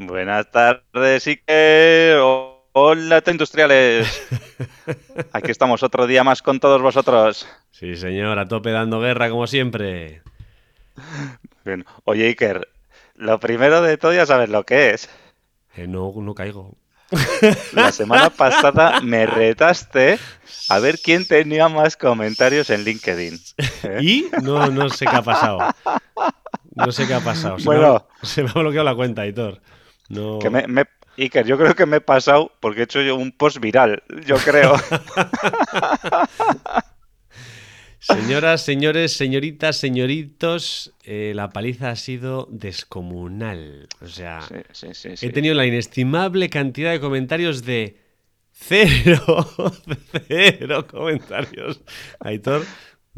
Buenas tardes, Iker. Hola, industriales. Aquí estamos otro día más con todos vosotros. Sí, señor, a tope dando guerra como siempre. Bien. Oye, Iker, lo primero de todo ya sabes lo que es. Eh, no, no caigo. La semana pasada me retaste a ver quién tenía más comentarios en LinkedIn. ¿eh? Y no, no sé qué ha pasado. No sé qué ha pasado. Se, Bueno. me, ha, se me ha bloqueado la cuenta, Aitor. No. Que me, me- Iker, yo creo que me he pasado porque he hecho yo un post viral, yo creo. Señoras, señores, señoritas, señoritos, eh, la paliza ha sido descomunal. O sea, Sí, sí, sí, sí. he tenido la inestimable cantidad de comentarios de cero, cero comentarios. Aitor,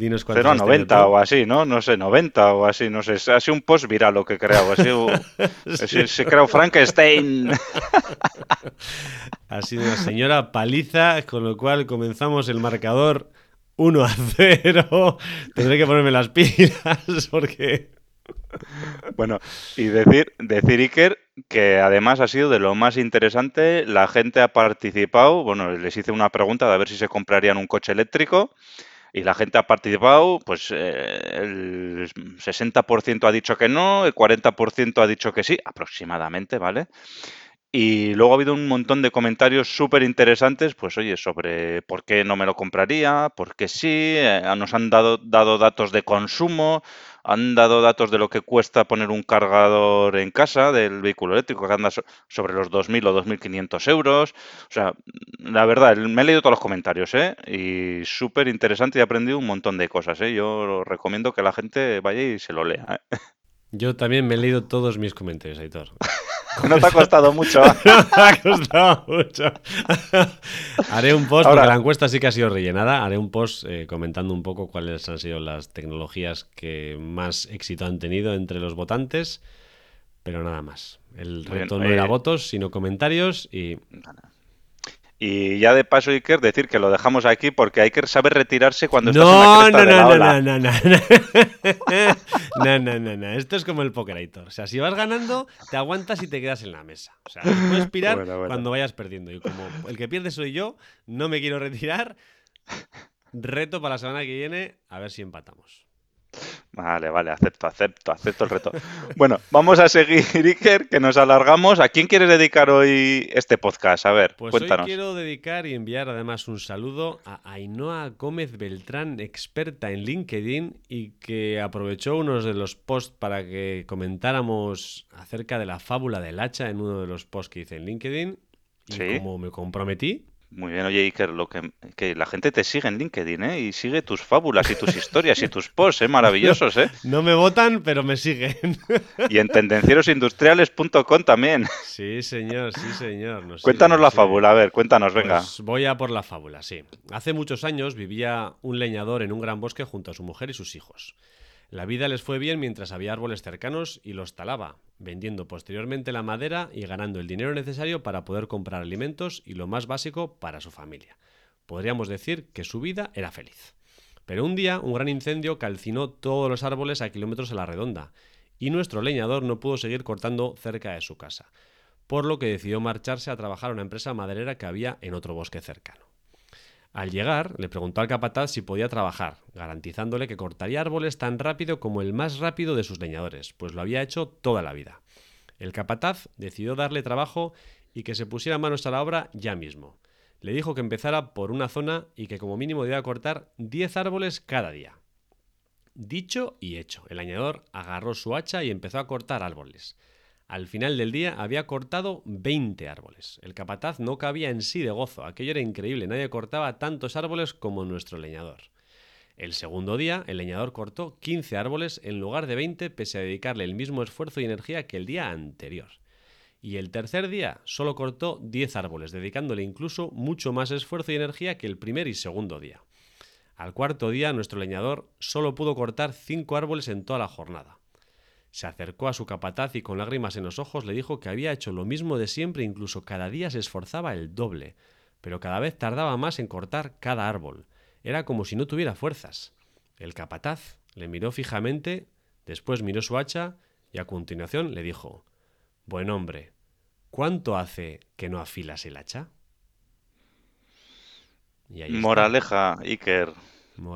dinos cuántos has tenido 0,90 tú. o así, ¿no? No sé, 90 o así, no sé. Ha sido un post viral lo que he creado. Ha sido, sido- se creado Frankenstein. Ha sido una señora paliza, con lo cual comenzamos el marcador 1 a 0. Tendré que ponerme las pilas porque... Bueno, y decir, decir Iker que además ha sido de lo más interesante. La gente ha participado. Bueno, les hice una pregunta de a ver si se comprarían un coche eléctrico. Y la gente ha participado, pues eh, el 60% ha dicho que no, el 40% ha dicho que sí, aproximadamente, ¿vale? Y luego ha habido un montón de comentarios súper interesantes, pues oye, sobre por qué no me lo compraría, por qué sí, eh, nos han dado, dado datos de consumo, han dado datos de lo que cuesta poner un cargador en casa del vehículo eléctrico, que anda so- sobre los 2.000 o 2.500 euros. O sea, la verdad, me he leído todos los comentarios, ¿eh? Y súper interesante y he aprendido un montón de cosas, ¿eh? Yo recomiendo que la gente vaya y se lo lea, ¿eh? Yo también me he leído todos mis comentarios, Aitor. No te ha costado mucho. No me ha costado mucho. Haré un post, Ahora- porque la encuesta sí que ha sido rellenada. Haré un post eh, comentando un poco cuáles han sido las tecnologías que más éxito han tenido entre los votantes. Pero nada más. El bien, reto no era votos, sino comentarios. Y Y ya de paso, Iker, decir que lo dejamos aquí porque Iker sabe retirarse cuando estás en la No, cresta no, de la no, no, no, no, no. No, no, no, no. Esto es como el poker, Aitor. O sea, si vas ganando, te aguantas y te quedas en la mesa. O sea, puedes pirar Bueno, bueno. cuando vayas perdiendo. Y como el que pierde soy yo, no me quiero retirar. Reto para la semana que viene, a ver si empatamos. Vale, vale, acepto, acepto, acepto el reto. Bueno, vamos a seguir, Iker, que nos alargamos. ¿A quién quieres dedicar hoy este podcast? A ver, Pues cuéntanos. hoy quiero dedicar y enviar además un saludo a Ainhoa Gómez Beltrán, experta en LinkedIn y que aprovechó uno de los posts para que comentáramos acerca de la fábula del hacha en uno de los posts que hice en LinkedIn. Y Sí. como me comprometí, Muy bien, oye, Iker, lo que, que la gente te sigue en LinkedIn, ¿eh? Y sigue tus fábulas y tus historias y tus posts, ¿eh? Maravillosos, ¿eh? no me votan, pero me siguen. Y en tendencierosindustriales.com también. sí, señor, sí, señor. nos Cuéntanos siguen, la fábula, a ver, cuéntanos, venga. Pues voy a por la fábula, sí. Hace muchos años vivía un leñador en un gran bosque junto a su mujer y sus hijos. La vida les fue bien mientras había árboles cercanos y los talaba, vendiendo posteriormente la madera y ganando el dinero necesario para poder comprar alimentos y lo más básico para su familia. Podríamos decir que su vida era feliz. Pero un día un gran incendio calcinó todos los árboles a kilómetros a la redonda y nuestro leñador no pudo seguir cortando cerca de su casa, por lo que decidió marcharse a trabajar a una empresa maderera que había en otro bosque cercano. Al llegar, le preguntó al capataz si podía trabajar, garantizándole que cortaría árboles tan rápido como el más rápido de sus leñadores, pues lo había hecho toda la vida. El capataz decidió darle trabajo y que se pusiera manos a la obra ya mismo. Le dijo que empezara por una zona y que como mínimo debía cortar 10 árboles cada día. Dicho y hecho, el leñador agarró su hacha y empezó a cortar árboles. Al final del día había cortado 20 árboles. El capataz no cabía en sí de gozo. Aquello era increíble. Nadie cortaba tantos árboles como nuestro leñador. El segundo día, el leñador cortó 15 árboles en lugar de 20, pese a dedicarle el mismo esfuerzo y energía que el día anterior. y el tercer día solo cortó 10 árboles, dedicándole incluso mucho más esfuerzo y energía que el primer y segundo día. Al cuarto día, nuestro leñador solo pudo cortar 5 árboles en toda la jornada. Se acercó a su capataz y con lágrimas en los ojos le dijo que había hecho lo mismo de siempre, incluso cada día se esforzaba el doble, pero cada vez tardaba más en cortar cada árbol. Era como si no tuviera fuerzas. El capataz le miró fijamente, después miró su hacha y a continuación le dijo Buen hombre, ¿cuánto hace que no afilas el hacha? Moraleja, Iker.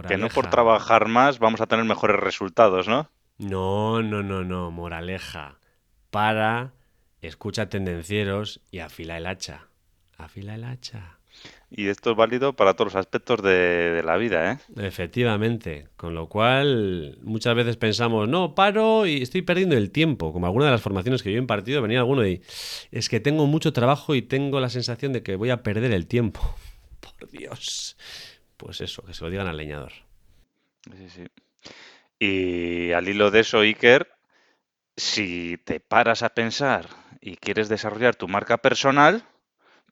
Que no por trabajar más vamos a tener mejores resultados, ¿no? No, no, no, no. Moraleja. Para, escucha tendencieros y afila el hacha. Afila el hacha. Y esto es válido para todos los aspectos de, la vida, ¿eh? Efectivamente. Con lo cual, muchas veces pensamos, no, paro y estoy perdiendo el tiempo. Como alguna de las formaciones que yo he impartido, venía alguno y es que tengo mucho trabajo y tengo la sensación de que voy a perder el tiempo. Por Dios. Pues eso, que se lo digan al leñador. Sí, sí. Y al hilo de eso, Iker, si te paras a pensar y quieres desarrollar tu marca personal,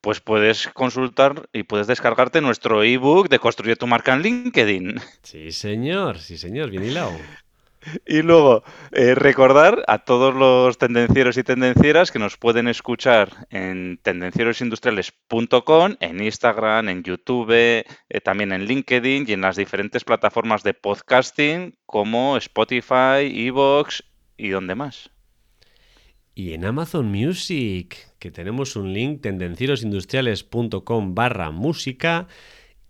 pues puedes consultar y puedes descargarte nuestro ebook de Construir tu marca en LinkedIn. Sí, señor, sí, señor, bien hilado. Y luego, eh, recordar a todos los tendencieros y tendencieras que nos pueden escuchar en tendencierosindustriales.com, en Instagram, en YouTube, eh, también en LinkedIn y en las diferentes plataformas de podcasting como Spotify, Evox y donde más. Y en Amazon Music, que tenemos un link tendencierosindustriales.com barra música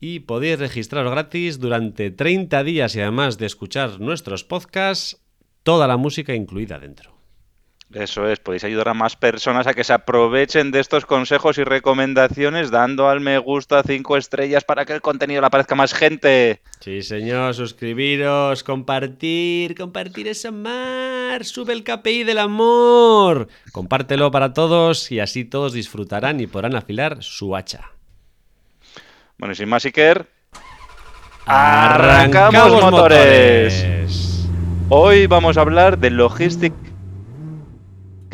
y podéis registraros gratis durante 30 días y además de escuchar nuestros podcasts, toda la música incluida dentro. Eso es, podéis ayudar a más personas a que se aprovechen de estos consejos y recomendaciones dando al me gusta 5 estrellas para que el contenido le aparezca más gente. Sí, señor, suscribiros, compartir, compartir ese mar, sube el KPI del amor. Compártelo para todos y así todos disfrutarán y podrán afilar su hacha. Bueno, y sin más, Iker, arrancamos, motores. motores. Hoy vamos a hablar de logística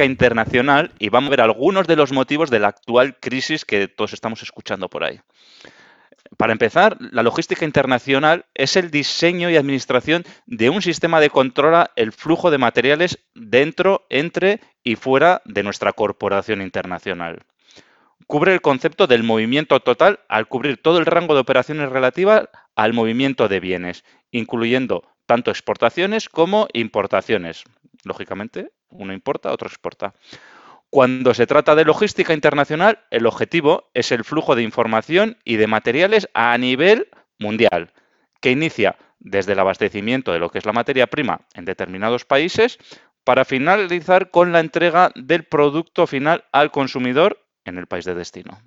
internacional y vamos a ver algunos de los motivos de la actual crisis que todos estamos escuchando por ahí. Para empezar, la logística internacional es el diseño y administración de un sistema de controla el flujo de materiales dentro, entre y fuera de nuestra corporación internacional. Cubre el concepto del movimiento total al cubrir todo el rango de operaciones relativas al movimiento de bienes, incluyendo tanto exportaciones como importaciones. Lógicamente, uno importa, otro exporta. Cuando se trata de logística internacional, el objetivo es el flujo de información y de materiales a nivel mundial, que inicia desde el abastecimiento de lo que es la materia prima en determinados países para finalizar con la entrega del producto final al consumidor en el país de destino.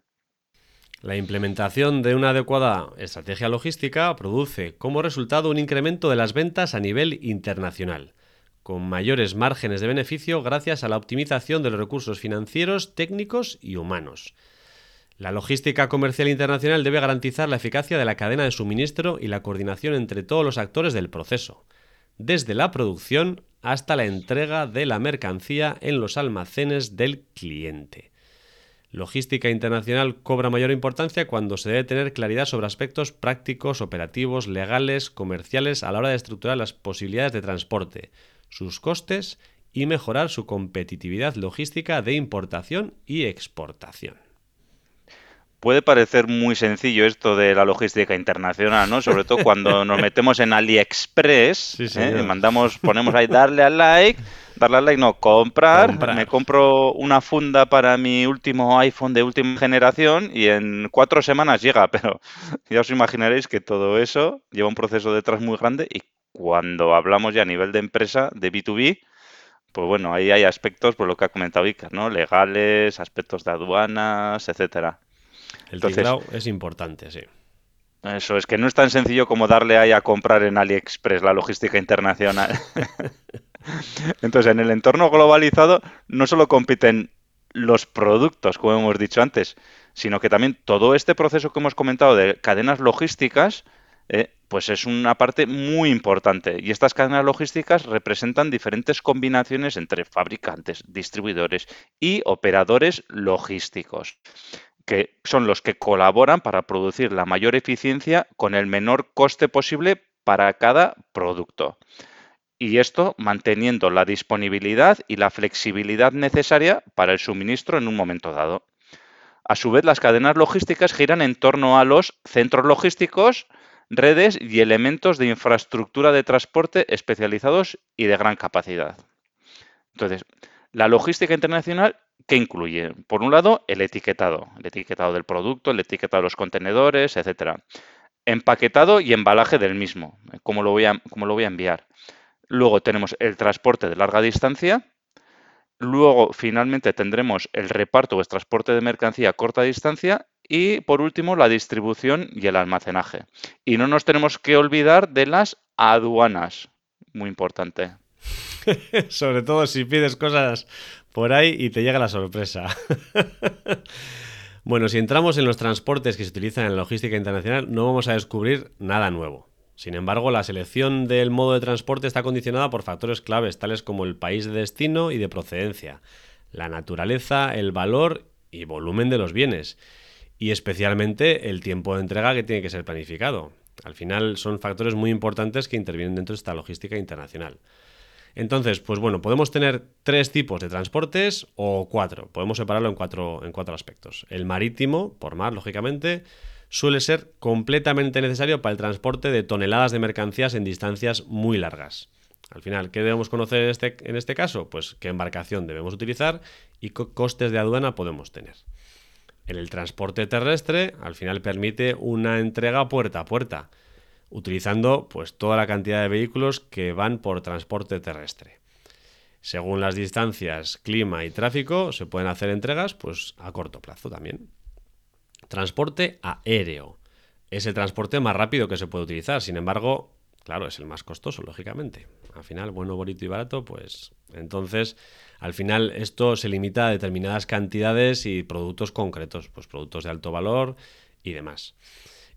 La implementación de una adecuada estrategia logística produce como resultado un incremento de las ventas a nivel internacional con mayores márgenes de beneficio gracias a la optimización de los recursos financieros, técnicos y humanos. La logística comercial internacional debe garantizar la eficacia de la cadena de suministro y la coordinación entre todos los actores del proceso, desde la producción hasta la entrega de la mercancía en los almacenes del cliente. Logística internacional cobra mayor importancia cuando se debe tener claridad sobre aspectos prácticos, operativos, legales, comerciales a la hora de estructurar las posibilidades de transporte, sus costes y mejorar su competitividad logística de importación y exportación. Puede parecer muy sencillo esto de la logística internacional, ¿no? Sobre todo cuando nos metemos en AliExpress, ¿eh? mandamos, ponemos ahí darle al like, darle al like, no, comprar, me compro una funda para mi último iPhone de última generación y en cuatro semanas llega, pero ya os imaginaréis que todo eso lleva un proceso detrás muy grande y cuando hablamos ya a nivel de empresa, de B2B, pues bueno, ahí hay aspectos, por lo que ha comentado Icar, ¿no? Legales, aspectos de aduanas, etcétera. El Entonces, es importante, sí. Eso es que no es tan sencillo como darle ahí a comprar en AliExpress la logística internacional. Entonces, en el entorno globalizado no solo compiten los productos, como hemos dicho antes, sino que también todo este proceso que hemos comentado de cadenas logísticas eh, pues es una parte muy importante. Y estas cadenas logísticas representan diferentes combinaciones entre fabricantes, distribuidores y operadores logísticos, que son los que colaboran para producir la mayor eficiencia con el menor coste posible para cada producto. Y esto manteniendo la disponibilidad y la flexibilidad necesaria para el suministro en un momento dado. A su vez, las cadenas logísticas giran en torno a los centros logísticos, redes y elementos de infraestructura de transporte especializados y de gran capacidad. Entonces, la logística internacional, ¿qué incluye? Por un lado, el etiquetado, el etiquetado del producto, el etiquetado de los contenedores, etcétera. Empaquetado y embalaje del mismo, cómo lo voy a, cómo lo voy a enviar. Luego tenemos el transporte de larga distancia, Luego, finalmente, tendremos el reparto o el transporte de mercancía a corta distancia y, por último, la distribución y el almacenaje. Y no nos tenemos que olvidar de las aduanas. Muy importante. Sobre todo si pides cosas por ahí y te llega la sorpresa. bueno, si entramos en los transportes que se utilizan en la logística internacional, no vamos a descubrir nada nuevo. Sin embargo, la selección del modo de transporte está condicionada por factores claves, tales como el país de destino y de procedencia, la naturaleza, el valor y volumen de los bienes, y especialmente el tiempo de entrega que tiene que ser planificado. Al final son factores muy importantes que intervienen dentro de esta logística internacional. Entonces, pues bueno, podemos tener tres tipos de transportes o cuatro. Podemos separarlo en cuatro, en cuatro aspectos. El marítimo, por mar, lógicamente, suele ser completamente necesario para el transporte de toneladas de mercancías en distancias muy largas. Al final, ¿qué debemos conocer en este, en este caso? Pues qué embarcación debemos utilizar y qué costes de aduana podemos tener. En el transporte terrestre, al final permite una entrega puerta a puerta, utilizando pues toda la cantidad de vehículos que van por transporte terrestre. Según las distancias, clima y tráfico, se pueden hacer entregas pues a corto plazo también. Transporte aéreo. Es el transporte más rápido que se puede utilizar, sin embargo, claro, es el más costoso, lógicamente. Al final, bueno, bonito y barato, pues entonces, al final esto se limita a determinadas cantidades y productos concretos, pues productos de alto valor y demás.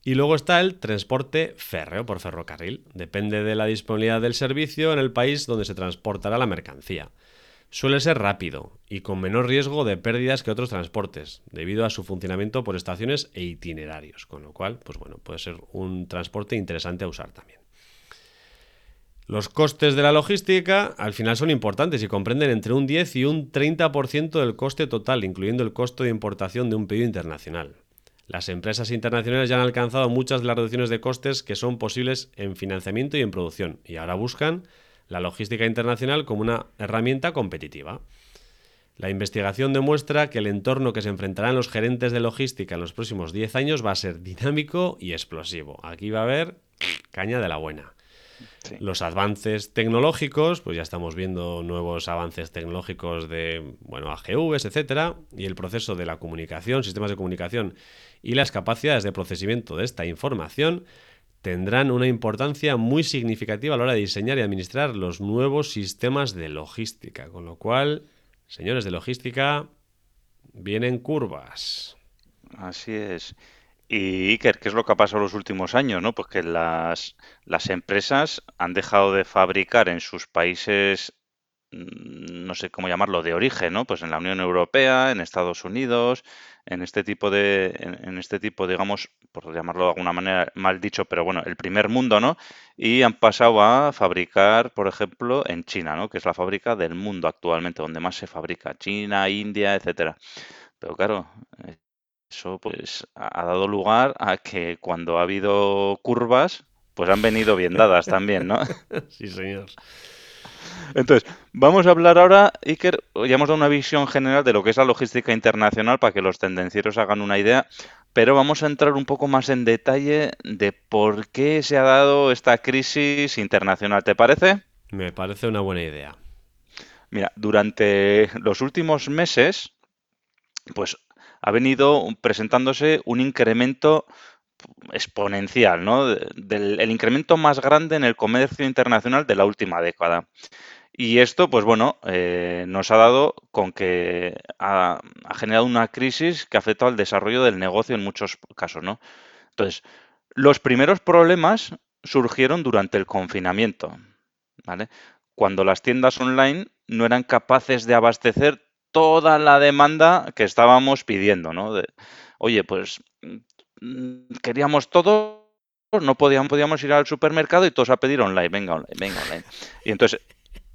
Y luego está el transporte férreo por ferrocarril. Depende de la disponibilidad del servicio en el país donde se transportará la mercancía. Suele ser rápido y con menor riesgo de pérdidas que otros transportes, debido a su funcionamiento por estaciones e itinerarios, con lo cual, pues bueno, puede ser un transporte interesante a usar también. Los costes de la logística al final son importantes y comprenden entre un 10 y un 30% del coste total, incluyendo el costo de importación de un pedido internacional. Las empresas internacionales ya han alcanzado muchas de las reducciones de costes que son posibles en financiamiento y en producción, y ahora buscan la logística internacional como una herramienta competitiva. La investigación demuestra que el entorno que se enfrentarán los gerentes de logística en los próximos 10 años va a ser dinámico y explosivo. Aquí va a haber caña de la buena. Los avances tecnológicos, pues ya estamos viendo nuevos avances tecnológicos de, bueno, AGVs, etcétera, y el proceso de la comunicación, sistemas de comunicación y las capacidades de procesamiento de esta información tendrán una importancia muy significativa a la hora de diseñar y administrar los nuevos sistemas de logística. Con lo cual, señores de logística, vienen curvas. Así es. Y Iker, ¿qué es lo que ha pasado en los últimos años? ¿no? Pues que las, las empresas han dejado de fabricar en sus países Mm, no sé cómo llamarlo, de origen, ¿no? Pues en la Unión Europea, en Estados Unidos, en este tipo de, en, este tipo, digamos, por llamarlo de alguna manera mal dicho, pero bueno, el primer mundo, ¿no? Y han pasado a fabricar, por ejemplo, en China, ¿no? Que es la fábrica del mundo actualmente, donde más se fabrica, China, India, etcétera. Pero claro, eso pues ha dado lugar a que cuando ha habido curvas, pues han venido bien dadas también, ¿no? Sí, señor. Entonces, vamos a hablar ahora, Iker, ya hemos dado una visión general de lo que es la logística internacional para que los tendencieros hagan una idea, pero vamos a entrar un poco más en detalle de por qué se ha dado esta crisis internacional. ¿Te parece? Me parece una buena idea. Mira, durante los últimos meses, pues ha venido presentándose un incremento exponencial, ¿no? El incremento más grande en el comercio internacional de la última década. Y esto, pues bueno, eh, nos ha dado con que ha, generado una crisis que ha afectado al desarrollo del negocio en muchos casos. Entonces, Los primeros problemas surgieron durante el confinamiento, ¿vale? Cuando las tiendas online no eran capaces de abastecer toda la demanda que estábamos pidiendo, ¿no? De, oye, pues mm, queríamos todo, no podíamos, podíamos ir al supermercado y todos a pedir online, venga online, venga online. Y entonces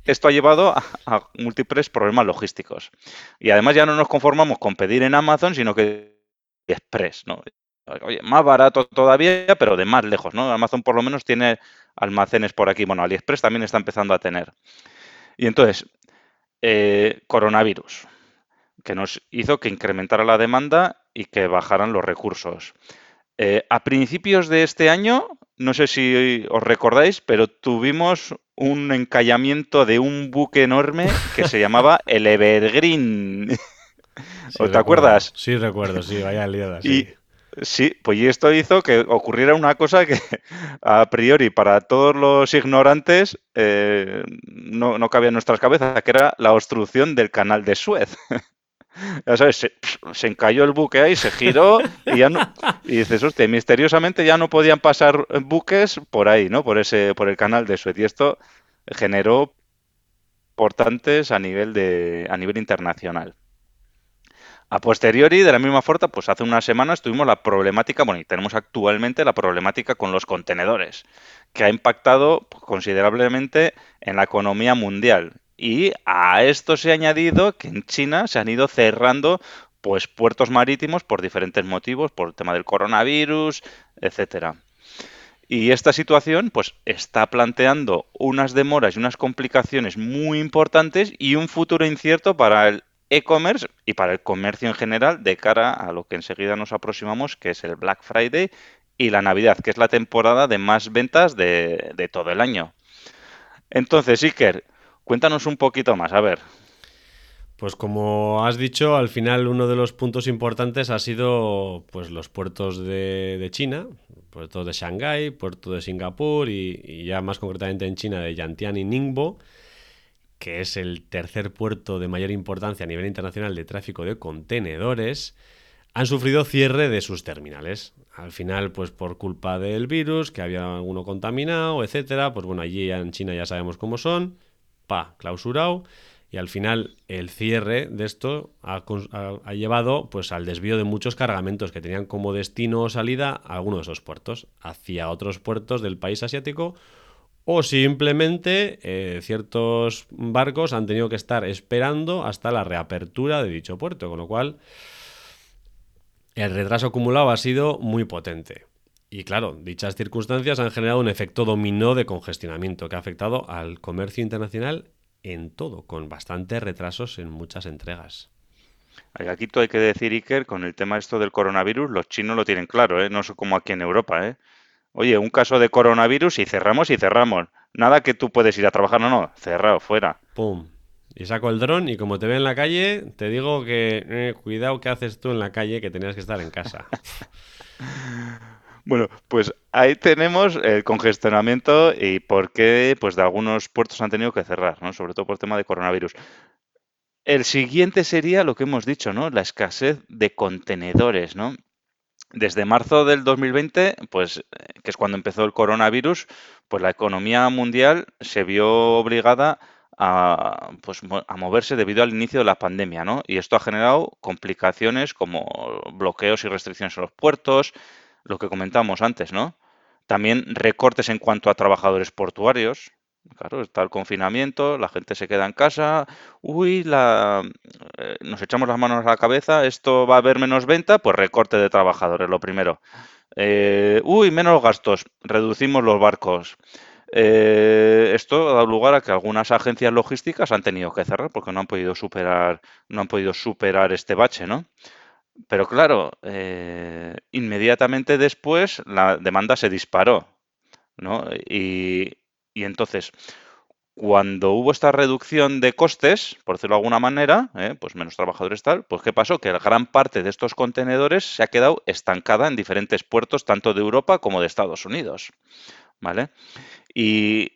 esto ha llevado a, múltiples problemas logísticos. Y además ya no nos conformamos con pedir en Amazon, sino que Express, ¿no? Oye, más barato todavía, pero de más lejos, ¿no? Amazon por lo menos tiene almacenes por aquí. Bueno, AliExpress también está empezando a tener. Y entonces, eh, coronavirus, que nos hizo que incrementara la demanda y que bajaran los recursos. Eh, a principios de este año, no sé si os recordáis, pero tuvimos un encallamiento de un buque enorme que se llamaba el Evergreen. te acuerdas? Sí, recuerdo, sí, vaya liada. Sí. Sí, pues y esto hizo que ocurriera una cosa que a priori para todos los ignorantes eh, no, no cabía en nuestras cabezas, que era la obstrucción del canal de Suez. ya sabes, se, encalló el buque ahí, se giró y ya no. Y dices, hostia, misteriosamente ya no podían pasar buques por ahí, ¿no? Por ese, por el canal de Suez. Y esto generó importantes a nivel de, a nivel internacional. A posteriori, de la misma forma, pues hace unas semanas tuvimos la problemática, bueno, y tenemos actualmente la problemática con los contenedores, que ha impactado considerablemente en la economía mundial. Y a esto se ha añadido que en China se han ido cerrando pues puertos marítimos por diferentes motivos, por el tema del coronavirus, etcétera. Y esta situación pues está planteando unas demoras y unas complicaciones muy importantes y un futuro incierto para el e-commerce y para el comercio en general de cara a lo que enseguida nos aproximamos, que es el Black Friday y la Navidad, que es la temporada de más ventas de, de todo el año. Entonces, Iker, Cuéntanos un poquito más, a ver. Pues como has dicho, al final uno de los puntos importantes ha sido pues los puertos de, China, puertos de Shanghái, puerto de Singapur y, ya más concretamente en China de Yantian y Ningbo, que es el tercer puerto de mayor importancia a nivel internacional de tráfico de contenedores, han sufrido cierre de sus terminales. Al final, pues por culpa del virus, que había alguno contaminado, etcétera, pues bueno, allí en China ya sabemos cómo son pa, clausurado. Y al final el cierre de esto ha, llevado pues, al desvío de muchos cargamentos que tenían como destino o salida a alguno de esos puertos, hacia otros puertos del país asiático o simplemente eh, ciertos barcos han tenido que estar esperando hasta la reapertura de dicho puerto, con lo cual el retraso acumulado ha sido muy potente. Y claro, dichas circunstancias han generado un efecto dominó de congestionamiento que ha afectado al comercio internacional en todo, con bastantes retrasos en muchas entregas. Aquí hay que decir, Iker, con el tema esto del coronavirus, los chinos lo tienen claro, ¿eh? no es como aquí en Europa. ¿eh? Oye, un caso de coronavirus y cerramos y cerramos. Nada que tú puedes ir a trabajar, no, no, cerrado, fuera. ¡Pum! Y saco el dron y como te ve en la calle, te digo que eh, cuidado que haces tú en la calle que tenías que estar en casa. Bueno, pues ahí tenemos el congestionamiento y por qué pues de algunos puertos han tenido que cerrar, ¿no? Sobre todo por el tema de coronavirus. El siguiente sería lo que hemos dicho, ¿no? La escasez de contenedores, ¿no? Desde marzo del 2020, pues, eh, que es cuando empezó el coronavirus, pues la economía mundial se vio obligada a, pues, a moverse debido al inicio de la pandemia, ¿no? Y esto ha generado complicaciones como bloqueos y restricciones en los puertos, lo que comentamos antes, ¿no? También recortes en cuanto a trabajadores portuarios. Claro, está el confinamiento, la gente se queda en casa. Uy, eh, nos echamos las manos a la cabeza, esto va a haber menos venta, pues recorte de trabajadores, lo primero. Eh, uy, menos gastos, reducimos los barcos. Eh, esto ha dado lugar a que algunas agencias logísticas han tenido que cerrar porque no han podido superar, no han podido superar este bache, ¿no? Pero claro, inmediatamente después la demanda se disparó, ¿no? Y, entonces, cuando hubo esta reducción de costes, por decirlo de alguna manera, ¿eh? pues menos trabajadores tal, pues ¿qué pasó? Que gran parte de estos contenedores se ha quedado estancada en diferentes puertos, tanto de Europa como de Estados Unidos, ¿vale? Y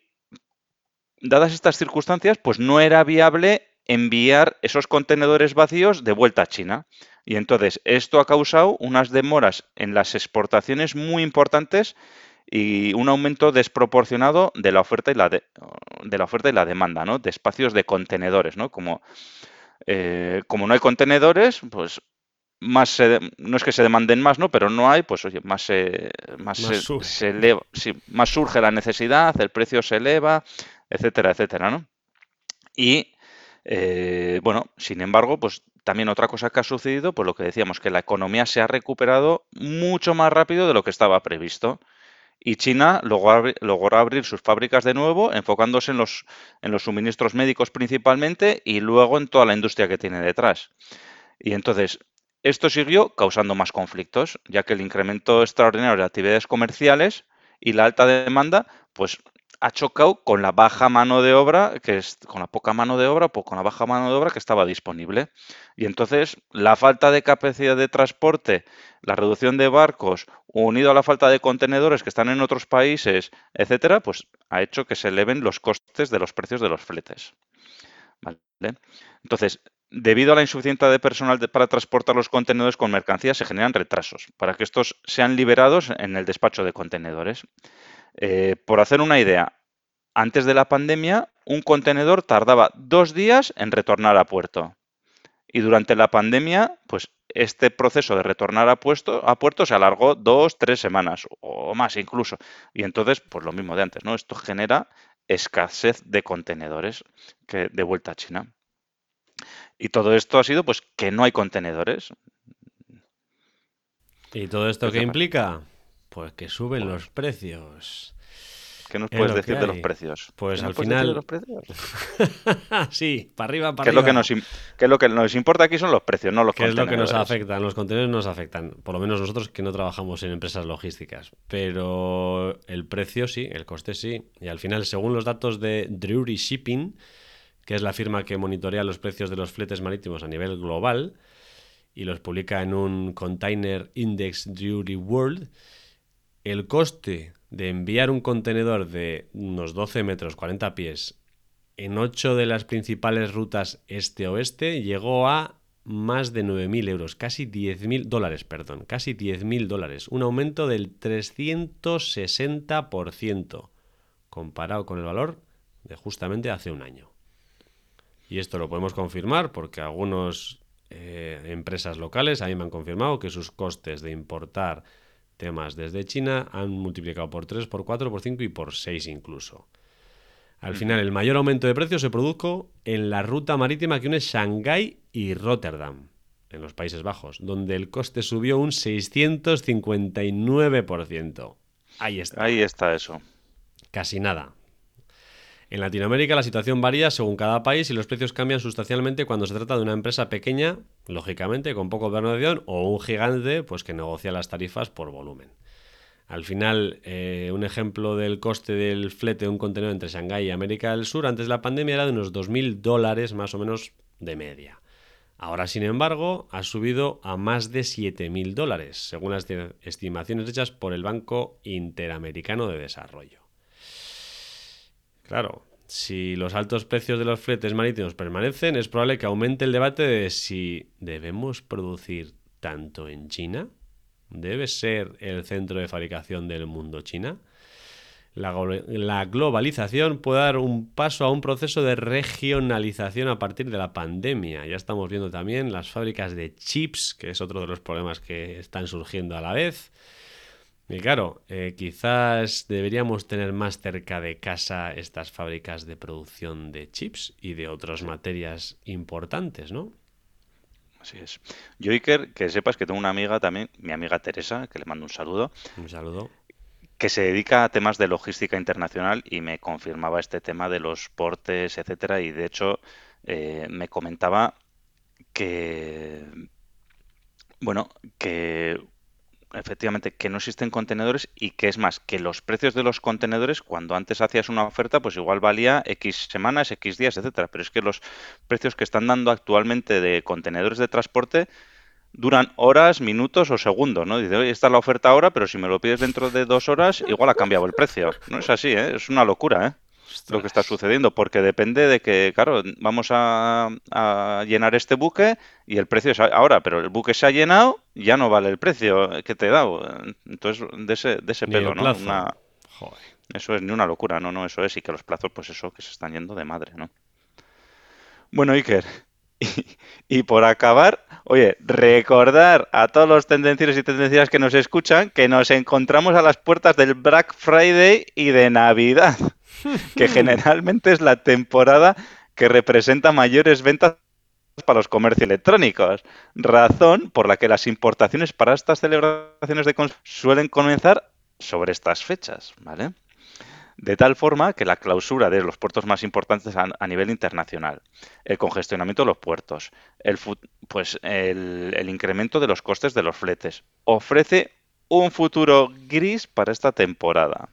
dadas estas circunstancias, pues no era viable enviar esos contenedores vacíos de vuelta a China. Y entonces esto ha causado unas demoras en las exportaciones muy importantes y un aumento desproporcionado de la oferta y la de, la oferta y la demanda, ¿no? De espacios de contenedores, ¿no? Como, eh, como no hay contenedores, pues más no es que se demanden más, ¿no? Pero no hay, pues oye, más más, se, eleva, más surge la necesidad, el precio se eleva, etcétera, etcétera, ¿no? Y eh, bueno, sin embargo, pues también otra cosa que ha sucedido, pues lo que decíamos, que la economía se ha recuperado mucho más rápido de lo que estaba previsto. Y China logró, abrir sus fábricas de nuevo, enfocándose en los, en los suministros médicos principalmente y luego en toda la industria que tiene detrás. Y entonces, esto siguió causando más conflictos, ya que el incremento extraordinario de actividades comerciales y la alta demanda, pues ha chocado con la baja mano de obra, que es con la poca mano de obra, pues con la baja mano de obra que estaba disponible. Y entonces la falta de capacidad de transporte, la reducción de barcos, unido a la falta de contenedores que están en otros países, etcétera, pues ha hecho que se eleven los costes de los precios de los fletes. Entonces, debido a la insuficiencia de personal para transportar los contenedores con mercancías, se generan retrasos para que estos sean liberados en el despacho de contenedores. Eh, por hacer una idea, antes de la pandemia, un contenedor tardaba dos días en retornar a puerto. Y durante la pandemia, pues este proceso de retornar a puerto, a puerto se alargó dos, tres semanas o más incluso. Y entonces, pues lo mismo de antes, ¿no? Esto genera escasez de contenedores que de vuelta a China. Y todo esto ha sido pues que no hay contenedores. ¿Y todo esto qué implica? Pues que suben los precios. ¿Qué nos puedes decir de los precios? Pues al final. De los precios? sí, para arriba, para ¿Qué arriba. Es lo que nos, ¿Qué es lo que nos importa aquí son los precios, no los ¿Qué es lo que nos afecta? Los contenedores nos afectan. Por lo menos nosotros que no trabajamos en empresas logísticas. Pero el precio sí, el coste sí. Y al final, según los datos de Drury Shipping, que es la firma que monitorea los precios de los fletes marítimos a nivel global y los publica en un Container Index Drury World el coste de enviar un contenedor de unos 12 metros, 40 pies, en 8 de las principales rutas este-oeste llegó a más de 9.000 euros, casi 10.000 dólares, perdón, casi 10.000 dólares, un aumento del 360% comparado con el valor de justamente hace un año. Y esto lo podemos confirmar porque algunas eh, empresas locales a mí me han confirmado que sus costes de importar temas desde China han multiplicado por 3, por 4, por 5 y por 6 incluso. Al final, el mayor aumento de precios se produjo en la ruta marítima que une Shanghái y Rotterdam, en los Países Bajos, donde el coste subió un 659%. Ahí está. Ahí está eso. Casi nada. En Latinoamérica la situación varía según cada país y los precios cambian sustancialmente cuando se trata de una empresa pequeña, lógicamente con poco organización, o un gigante pues que negocia las tarifas por volumen. Al final, eh, un ejemplo del coste del flete de un contenedor entre Shanghái y América del Sur antes de la pandemia era de unos 2.000 dólares más o menos de media. Ahora, sin embargo, ha subido a más de 7.000 dólares, según las estimaciones hechas por el Banco Interamericano de Desarrollo. Claro, si los altos precios de los fletes marítimos permanecen, es probable que aumente el debate de si debemos producir tanto en China. ¿Debe ser el centro de fabricación del mundo China? La, la, globalización puede dar un paso a un proceso de regionalización a partir de la pandemia. Ya estamos viendo también las fábricas de chips, que es otro de los problemas que están surgiendo a la vez. Y claro, eh, quizás deberíamos tener más cerca de casa estas fábricas de producción de chips y de otras materias importantes, ¿no? Así es. Yo, Iker, que sepas que tengo una amiga también, mi amiga Teresa, que le mando un saludo. Un saludo. Que se dedica a temas de logística internacional y me confirmaba este tema de los portes, etcétera. Y de hecho, eh, me comentaba que, bueno, que efectivamente, que no existen contenedores y que es más, que los precios de los contenedores, cuando antes hacías una oferta, pues igual valía X semanas, X días, etcétera. Pero es que los precios que están dando actualmente de contenedores de transporte duran horas, minutos o segundos, ¿no? Dice, oye, esta es la oferta ahora, pero si me lo pides dentro de dos horas, igual ha cambiado el precio. No es así, ¿eh? Es una locura, ¿eh? lo que está sucediendo, porque depende de que, claro, vamos a, llenar este buque y el precio es ahora, pero el buque se ha llenado, ya no vale el precio que te he dado. Entonces, de ese, de ese pelo, ¿no? Eso es ni una locura, no, no, eso es, y que los plazos, pues eso, que se están yendo de madre, ¿no? Bueno, Iker, y, por acabar, oye, recordar a todos los tendencieros y tendencias que nos escuchan que nos encontramos a las puertas del Black Friday y de Navidad, que generalmente es la temporada que representa mayores ventas para los comercios electrónicos, razón por la que las importaciones para estas celebraciones de suelen comenzar sobre estas fechas, ¿vale? de tal forma que la clausura de los puertos más importantes a, nivel internacional, el congestionamiento de los puertos, el, pues el, incremento de los costes de los fletes, ofrece un futuro gris para esta temporada.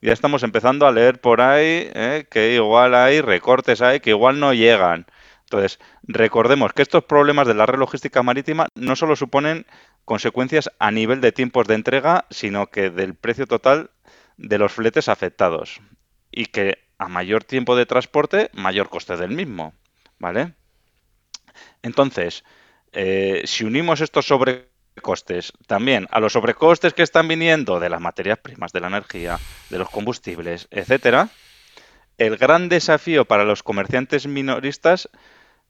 Ya estamos empezando a leer por ahí eh, que igual hay recortes ahí que igual no llegan. Entonces, recordemos que estos problemas de la red logística marítima no solo suponen consecuencias a nivel de tiempos de entrega, sino que del precio total de los fletes afectados y que a mayor tiempo de transporte, mayor coste del mismo, ¿vale? Entonces, eh, si unimos estos sobrecostes también a los sobrecostes que están viniendo de las materias primas, de la energía, de los combustibles, etcétera, el gran desafío para los comerciantes minoristas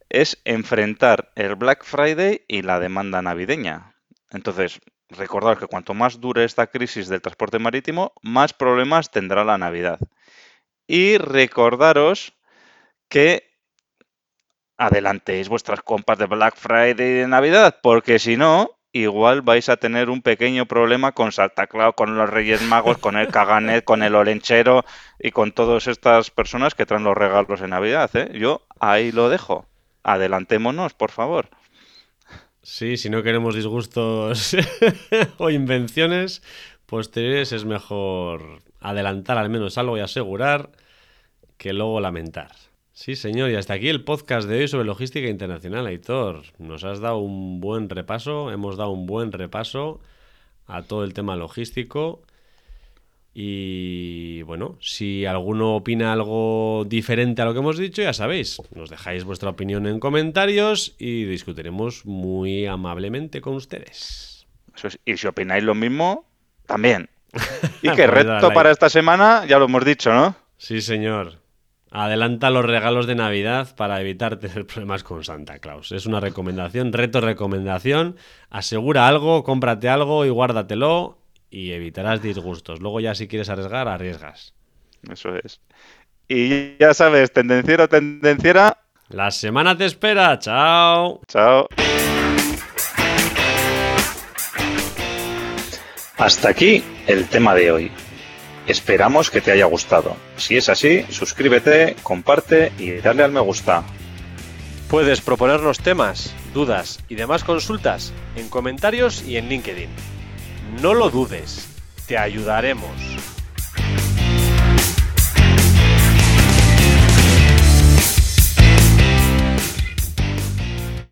es enfrentar el Black Friday y la demanda navideña. Entonces, Recordad que cuanto más dure esta crisis del transporte marítimo, más problemas tendrá la Navidad. Y recordaros que adelantéis vuestras compras de Black Friday y de Navidad, porque si no, igual vais a tener un pequeño problema con Santa Claus, con los Reyes Magos, con el Caganet, con el Olenchero y con todas estas personas que traen los regalos en Navidad. ¿eh? Yo ahí lo dejo. Adelantémonos, por favor. Sí, si no queremos disgustos o invenciones posteriores, es mejor adelantar al menos algo y asegurar que luego lamentar. Sí, señor, y hasta aquí el podcast de hoy sobre logística internacional, Aitor. Nos has dado un buen repaso, hemos dado un buen repaso a todo el tema logístico y bueno, si alguno opina algo diferente a lo que hemos dicho, ya sabéis, nos dejáis vuestra opinión en comentarios y discutiremos muy amablemente con ustedes. y si opináis lo mismo, también. Y que pues reto para esta semana, ya lo hemos dicho, ¿no? Sí, señor. Adelanta los regalos de Navidad para evitar tener problemas con Santa Claus. Es una recomendación, reto recomendación. Asegura algo, cómprate algo y guárdatelo y evitarás disgustos. Luego ya si quieres arriesgar, arriesgas. Eso es. Y ya sabes, tendenciero, tendenciera. La semana te espera. Chao. Chao. Hasta aquí el tema de hoy. Esperamos que te haya gustado. Si es así, suscríbete, comparte y dale al me gusta. Puedes proponernos temas, dudas y demás consultas en comentarios y en LinkedIn. No lo dudes, te ayudaremos.